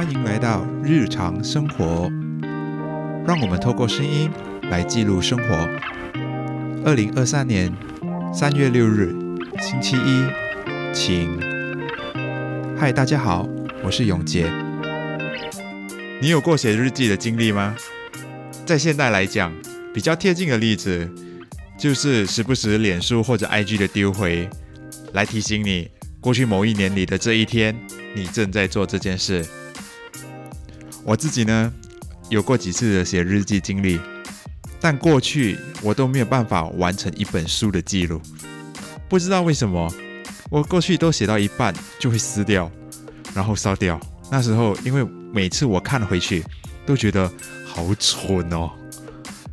欢迎来到日常生活，让我们透过声音来记录生活。二零二三年三月六日，星期一，晴。嗨，大家好，我是永杰。你有过写日记的经历吗？在现代来讲，比较贴近的例子，就是时不时脸书或者 IG 的丢回，来提醒你过去某一年里的这一天，你正在做这件事。我自己呢，有过几次的写日记经历，但过去我都没有办法完成一本书的记录。不知道为什么，我过去都写到一半就会撕掉，然后烧掉。那时候，因为每次我看回去，都觉得好蠢哦。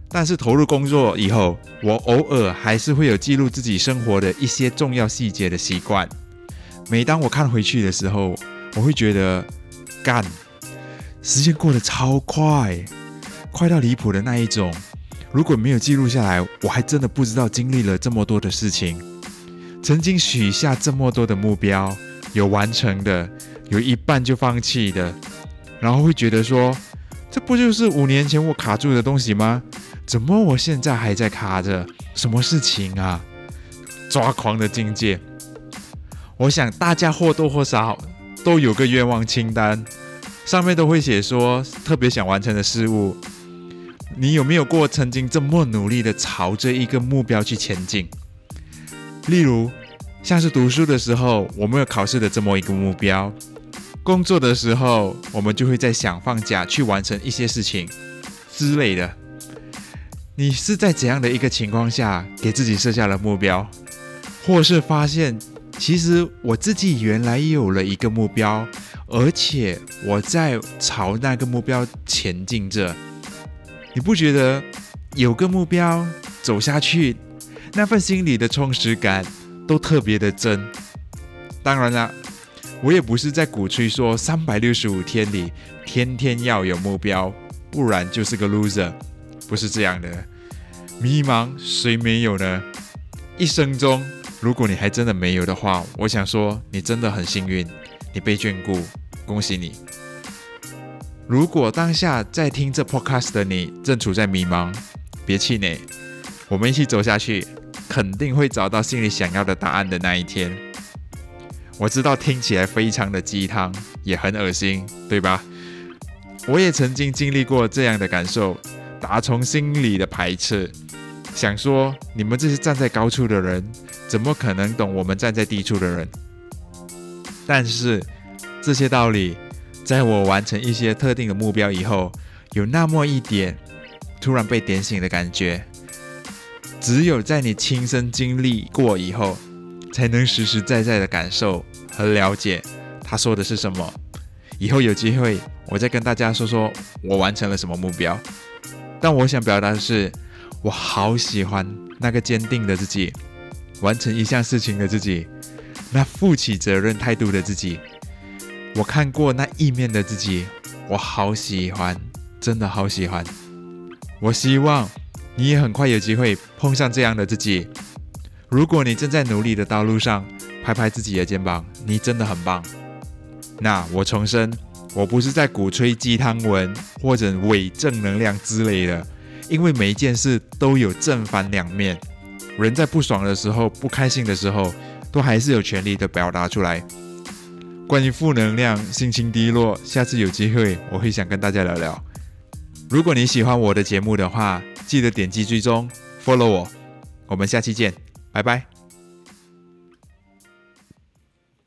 但是投入工作以后，我偶尔还是会有记录自己生活的一些重要细节的习惯。每当我看回去的时候，我会觉得干。时间过得超快，快到离谱的那一种。如果没有记录下来，我还真的不知道经历了这么多的事情。曾经许下这么多的目标，有完成的，有一半就放弃的，然后会觉得说，这不就是五年前我卡住的东西吗？怎么我现在还在卡着？什么事情啊？抓狂的境界。我想大家或多或少都有个愿望清单。上面都会写说特别想完成的事物，你有没有过曾经这么努力的朝着一个目标去前进？例如，像是读书的时候，我们有考试的这么一个目标；工作的时候，我们就会在想放假去完成一些事情之类的。你是在怎样的一个情况下给自己设下了目标，或是发现其实我自己原来也有了一个目标？而且我在朝那个目标前进着，你不觉得有个目标走下去，那份心里的充实感都特别的真？当然了，我也不是在鼓吹说三百六十五天里天天要有目标，不然就是个 loser，不是这样的。迷茫谁没有呢？一生中，如果你还真的没有的话，我想说你真的很幸运。你被眷顾，恭喜你！如果当下在听这 podcast 的你正处在迷茫，别气馁，我们一起走下去，肯定会找到心里想要的答案的那一天。我知道听起来非常的鸡汤，也很恶心，对吧？我也曾经经历过这样的感受，打从心里的排斥，想说你们这些站在高处的人，怎么可能懂我们站在低处的人？但是这些道理，在我完成一些特定的目标以后，有那么一点突然被点醒的感觉。只有在你亲身经历过以后，才能实实在在的感受和了解他说的是什么。以后有机会，我再跟大家说说我完成了什么目标。但我想表达的是，我好喜欢那个坚定的自己，完成一项事情的自己。那负起责任态度的自己，我看过那一面的自己，我好喜欢，真的好喜欢。我希望你也很快有机会碰上这样的自己。如果你正在努力的道路上，拍拍自己的肩膀，你真的很棒。那我重申，我不是在鼓吹鸡汤文或者伪正能量之类的，因为每一件事都有正反两面。人在不爽的时候，不开心的时候。都还是有权利的表达出来。关于负能量、心情低落，下次有机会我会想跟大家聊聊。如果你喜欢我的节目的话，记得点击追踪，follow 我。我们下期见，拜拜。